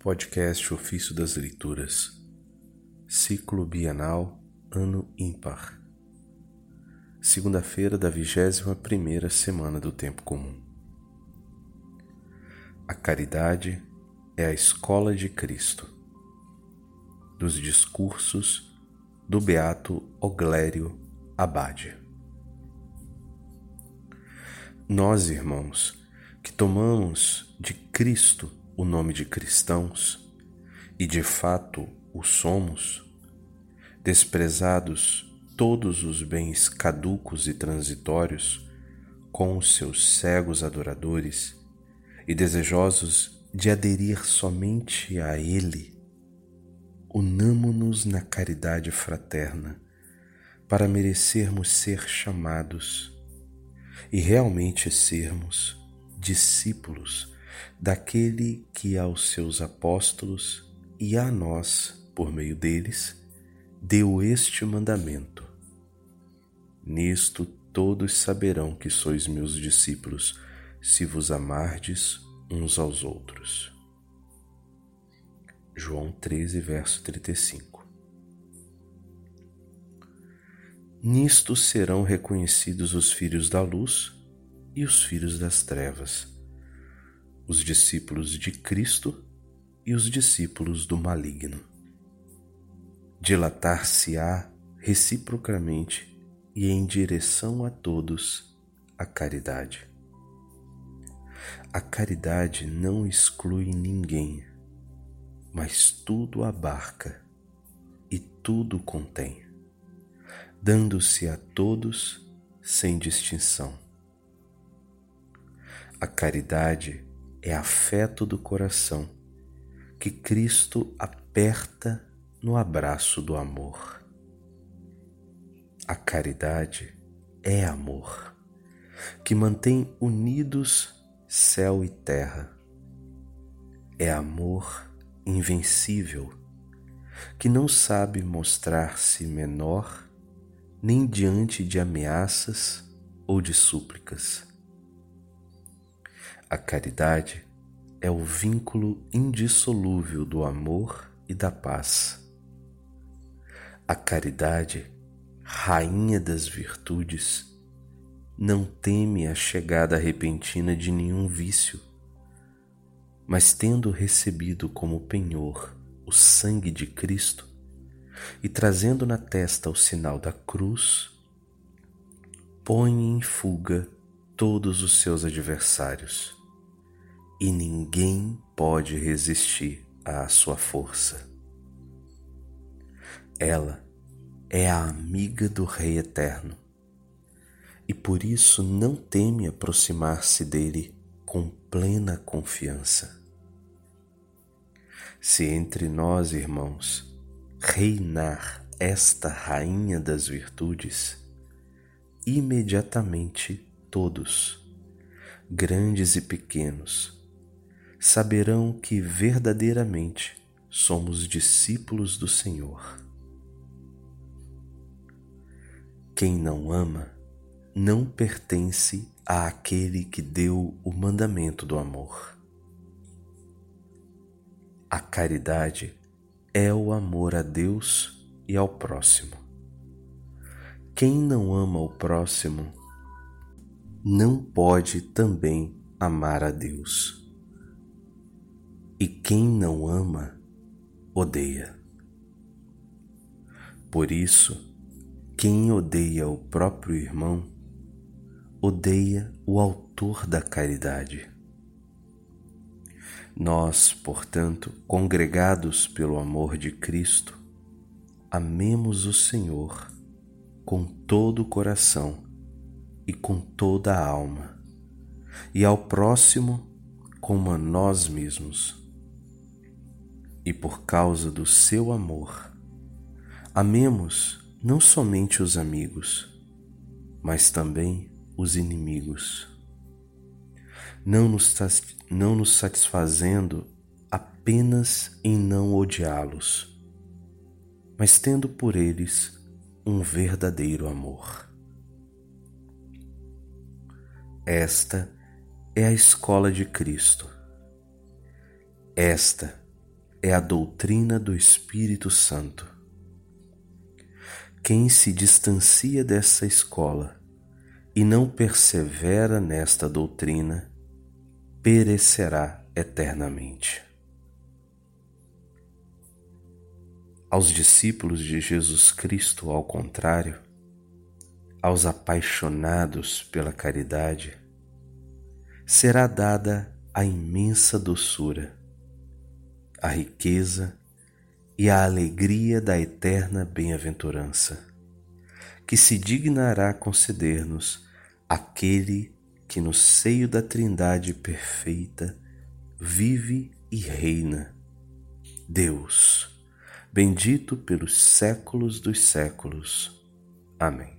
Podcast Ofício das Leituras, Ciclo Bienal, Ano Ímpar, segunda-feira da vigésima primeira semana do Tempo Comum. A caridade é a escola de Cristo, dos discursos do Beato Oglério Abade. Nós, irmãos, que tomamos de Cristo o nome de cristãos, e de fato o somos, desprezados todos os bens caducos e transitórios, com os seus cegos adoradores, e desejosos de aderir somente a Ele, unamo-nos na caridade fraterna para merecermos ser chamados e realmente sermos discípulos daquele que aos seus apóstolos e a nós, por meio deles, deu este mandamento. Nisto todos saberão que sois meus discípulos, se vos amardes uns aos outros. João 13, verso 35. Nisto serão reconhecidos os filhos da luz e os filhos das trevas os discípulos de Cristo e os discípulos do maligno. Dilatar-se-á reciprocamente e em direção a todos a caridade. A caridade não exclui ninguém, mas tudo abarca e tudo contém, dando-se a todos sem distinção. A caridade é afeto do coração que Cristo aperta no abraço do amor. A caridade é amor, que mantém unidos céu e terra. É amor invencível, que não sabe mostrar-se menor nem diante de ameaças ou de súplicas a caridade é o vínculo indissolúvel do amor e da paz. A caridade, rainha das virtudes, não teme a chegada repentina de nenhum vício, mas tendo recebido como penhor o sangue de Cristo e trazendo na testa o sinal da cruz, põe em fuga todos os seus adversários e ninguém pode resistir à sua força. Ela é a amiga do Rei Eterno e por isso não teme aproximar-se dele com plena confiança. Se entre nós, irmãos, reinar esta Rainha das Virtudes, imediatamente todos, grandes e pequenos, saberão que verdadeiramente somos discípulos do Senhor. Quem não ama não pertence àquele que deu o mandamento do amor. A caridade é o amor a Deus e ao próximo. Quem não ama o próximo não pode também amar a Deus. E quem não ama, odeia. Por isso, quem odeia o próprio irmão, odeia o Autor da caridade. Nós, portanto, congregados pelo amor de Cristo, amemos o Senhor com todo o coração e com toda a alma, e ao próximo como a nós mesmos e por causa do seu amor, amemos não somente os amigos, mas também os inimigos, não nos, não nos satisfazendo apenas em não odiá-los, mas tendo por eles um verdadeiro amor. Esta é a escola de Cristo esta é a doutrina do Espírito Santo. Quem se distancia dessa escola e não persevera nesta doutrina, perecerá eternamente. Aos discípulos de Jesus Cristo, ao contrário, aos apaixonados pela caridade, será dada a imensa doçura, a riqueza e a alegria da eterna bem-aventurança, que se dignará conceder-nos aquele que no seio da Trindade perfeita vive e reina. Deus, bendito pelos séculos dos séculos. Amém.